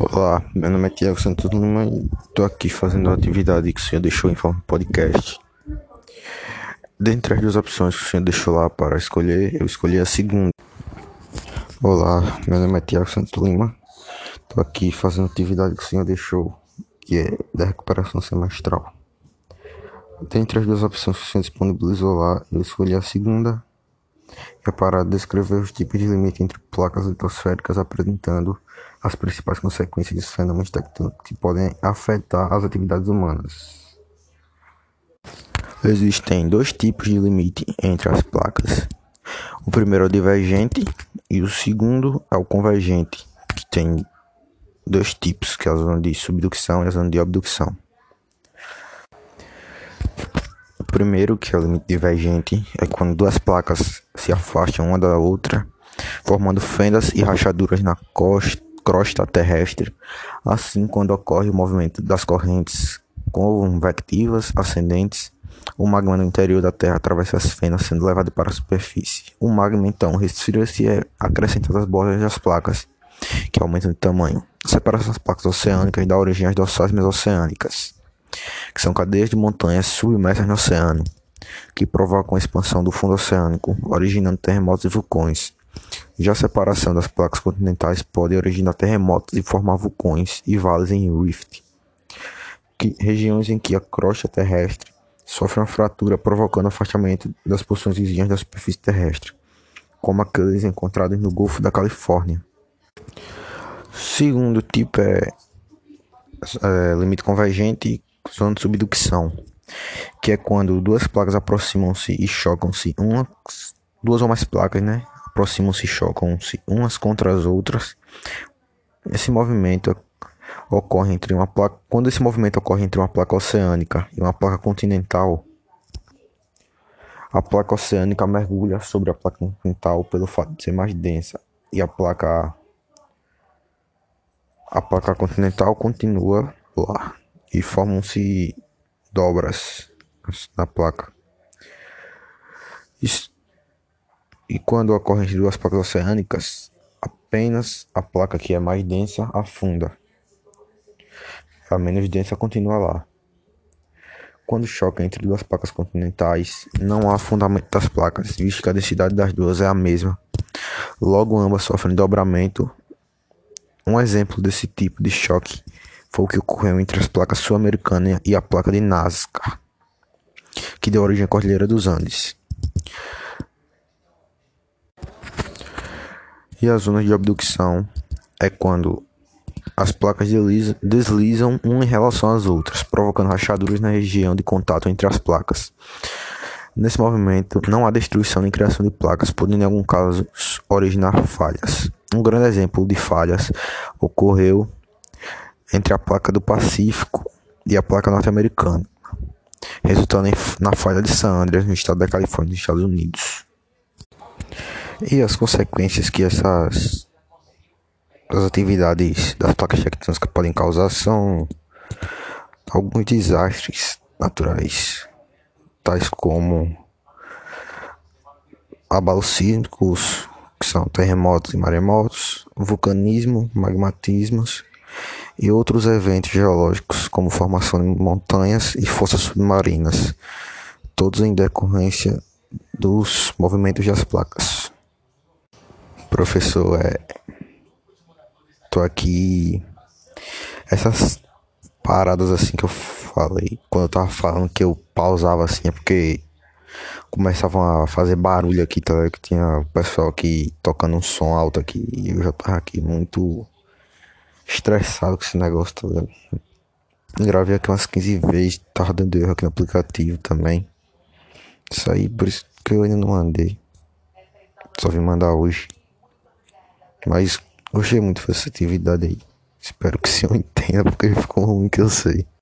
Olá, meu nome é Tiago Santos Lima e estou aqui fazendo a atividade que o senhor deixou em forma de podcast. Dentre as duas opções que o senhor deixou lá para escolher, eu escolhi a segunda. Olá, meu nome é Tiago Santos Lima, estou aqui fazendo a atividade que o senhor deixou, que é da recuperação semestral. Dentre as duas opções que o senhor disponibilizou lá, eu escolhi a segunda, é para descrever os tipos de limite entre placas litosféricas apresentando as principais consequências dos fenômenos tectônicos que podem afetar as atividades humanas. Existem dois tipos de limite entre as placas. O primeiro é o divergente e o segundo é o convergente, que tem dois tipos, que é a zona de subducção e a zona de abducção. O primeiro, que é o limite divergente, é quando duas placas se afastam uma da outra, formando fendas e rachaduras na costa crosta terrestre, assim quando ocorre o movimento das correntes convectivas ascendentes, o magma no interior da Terra atravessa as fendas sendo levado para a superfície. O magma então resfria-se e é acrescentado às bordas das placas, que aumentam de tamanho. Separação das placas oceânicas dá origem às dorsais mesoceânicas, que são cadeias de montanhas submersas no oceano, que provocam a expansão do fundo oceânico, originando terremotos e vulcões. Já a separação das placas continentais pode originar terremotos e formar vulcões e vales em rift, que, regiões em que a crosta terrestre sofre uma fratura provocando afastamento das porções vizinhas da superfície terrestre, como aqueles encontrados no Golfo da Califórnia. Segundo tipo é, é limite convergente e zona de subducção, que é quando duas placas aproximam-se e chocam-se, uma, duas ou mais placas, né, aproximam-se e chocam-se umas contra as outras. Esse movimento ocorre entre uma placa, quando esse movimento ocorre entre uma placa oceânica e uma placa continental, a placa oceânica mergulha sobre a placa continental pelo fato de ser mais densa e a placa a placa continental continua lá e formam-se dobras na placa. E quando ocorrem entre duas placas oceânicas, apenas a placa que é mais densa afunda. A menos densa continua lá. Quando choca entre duas placas continentais, não há afundamento das placas, visto que a densidade das duas é a mesma. Logo, ambas sofrem dobramento. Um exemplo desse tipo de choque foi o que ocorreu entre as placas sul-americana e a placa de Nazca, que deu origem à Cordilheira dos Andes. E a zona de abducção é quando as placas deslizam uma em relação às outras, provocando rachaduras na região de contato entre as placas. Nesse movimento, não há destruição nem criação de placas, podendo em alguns casos originar falhas. Um grande exemplo de falhas ocorreu entre a placa do Pacífico e a placa norte-americana, resultando na falha de San Andreas, no estado da Califórnia, nos Estados Unidos. E as consequências que essas as atividades das placas tectônicas podem causar são alguns desastres naturais, tais como abalos sísmicos, que são terremotos e maremotos, vulcanismo, magmatismos e outros eventos geológicos, como formação de montanhas e forças submarinas, todos em decorrência dos movimentos das placas. Professor, é. Tô aqui. Essas paradas assim que eu falei, quando eu tava falando que eu pausava assim, é porque começavam a fazer barulho aqui, tá? Que tinha o pessoal aqui tocando um som alto aqui e eu já tava aqui muito estressado com esse negócio, tá ligado? Gravei aqui umas 15 vezes, tava dando erro aqui no aplicativo também. Isso aí, por isso que eu ainda não mandei. Só vim mandar hoje. Mas gostei muito dessa atividade aí. Espero que o senhor entenda porque ficou ruim que eu sei.